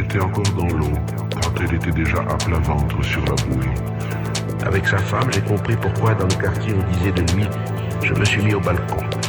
était encore dans l'eau quand elle était déjà à plat ventre sur la bouée. Avec sa femme, j'ai compris pourquoi dans le quartier on disait de lui Je me suis mis au balcon.